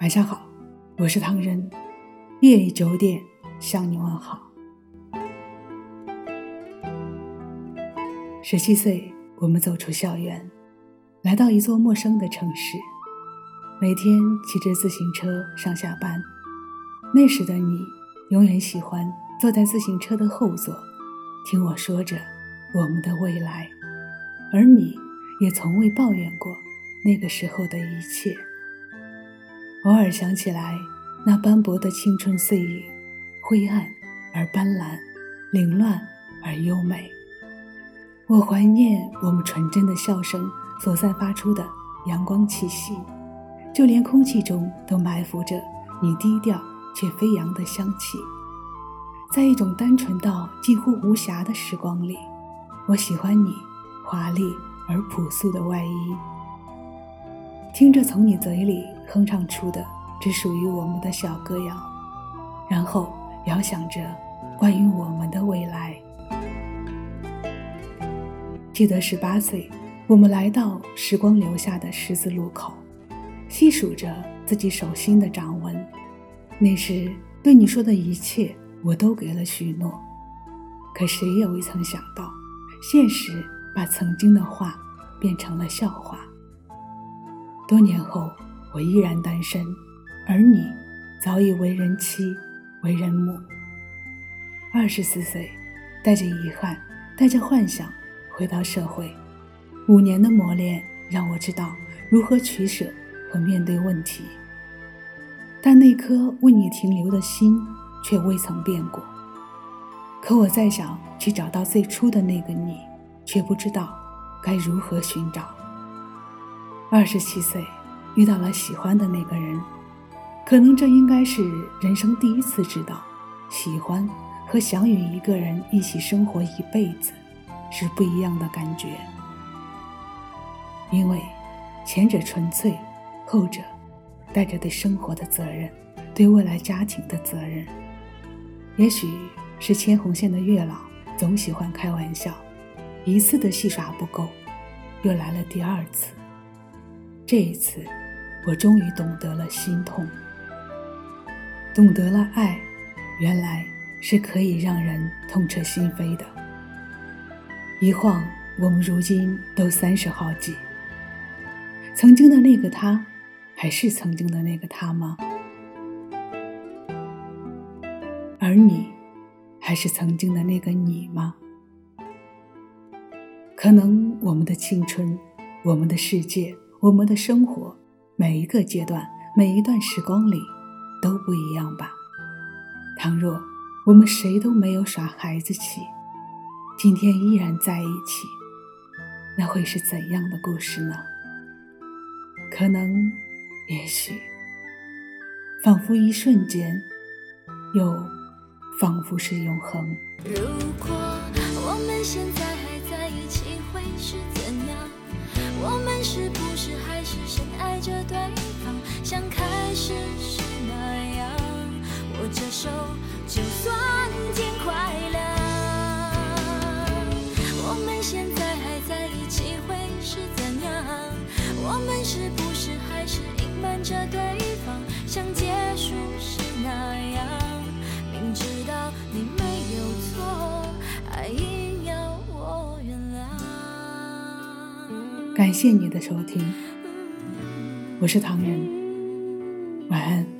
晚上好，我是唐人。夜里九点向你问好。十七岁，我们走出校园，来到一座陌生的城市。每天骑着自行车上下班。那时的你，永远喜欢坐在自行车的后座，听我说着我们的未来，而你也从未抱怨过那个时候的一切。偶尔想起来，那斑驳的青春岁月，灰暗而斑斓，凌乱而优美。我怀念我们纯真的笑声所散发出的阳光气息，就连空气中都埋伏着你低调却飞扬的香气。在一种单纯到几乎无瑕的时光里，我喜欢你华丽而朴素的外衣。听着从你嘴里哼唱出的只属于我们的小歌谣，然后遥想着关于我们的未来。记得十八岁，我们来到时光留下的十字路口，细数着自己手心的掌纹。那时对你说的一切，我都给了许诺。可谁也未曾想到，现实把曾经的话变成了笑话。多年后，我依然单身，而你早已为人妻、为人母。二十四岁，带着遗憾，带着幻想，回到社会。五年的磨练让我知道如何取舍和面对问题，但那颗为你停留的心却未曾变过。可我再想去找到最初的那个你，却不知道该如何寻找。二十七岁，遇到了喜欢的那个人，可能这应该是人生第一次知道，喜欢和想与一个人一起生活一辈子是不一样的感觉。因为前者纯粹，后者带着对生活的责任，对未来家庭的责任。也许是牵红线的月老总喜欢开玩笑，一次的戏耍不够，又来了第二次。这一次，我终于懂得了心痛，懂得了爱，原来是可以让人痛彻心扉的。一晃，我们如今都三十好几。曾经的那个他，还是曾经的那个他吗？而你，还是曾经的那个你吗？可能我们的青春，我们的世界。我们的生活，每一个阶段，每一段时光里，都不一样吧。倘若我们谁都没有耍孩子气，今天依然在一起，那会是怎样的故事呢？可能，也许，仿佛一瞬间，又仿佛是永恒。如果我们现在还在一起，会是怎深爱着对方，像开始时那样？握着手，就算天快亮。我们现在还在一起会是怎样？我们是不是还是隐瞒着对方，像结束时那样？明知道你没有错，还硬要我原谅。感谢你的收听，我是唐人，晚安。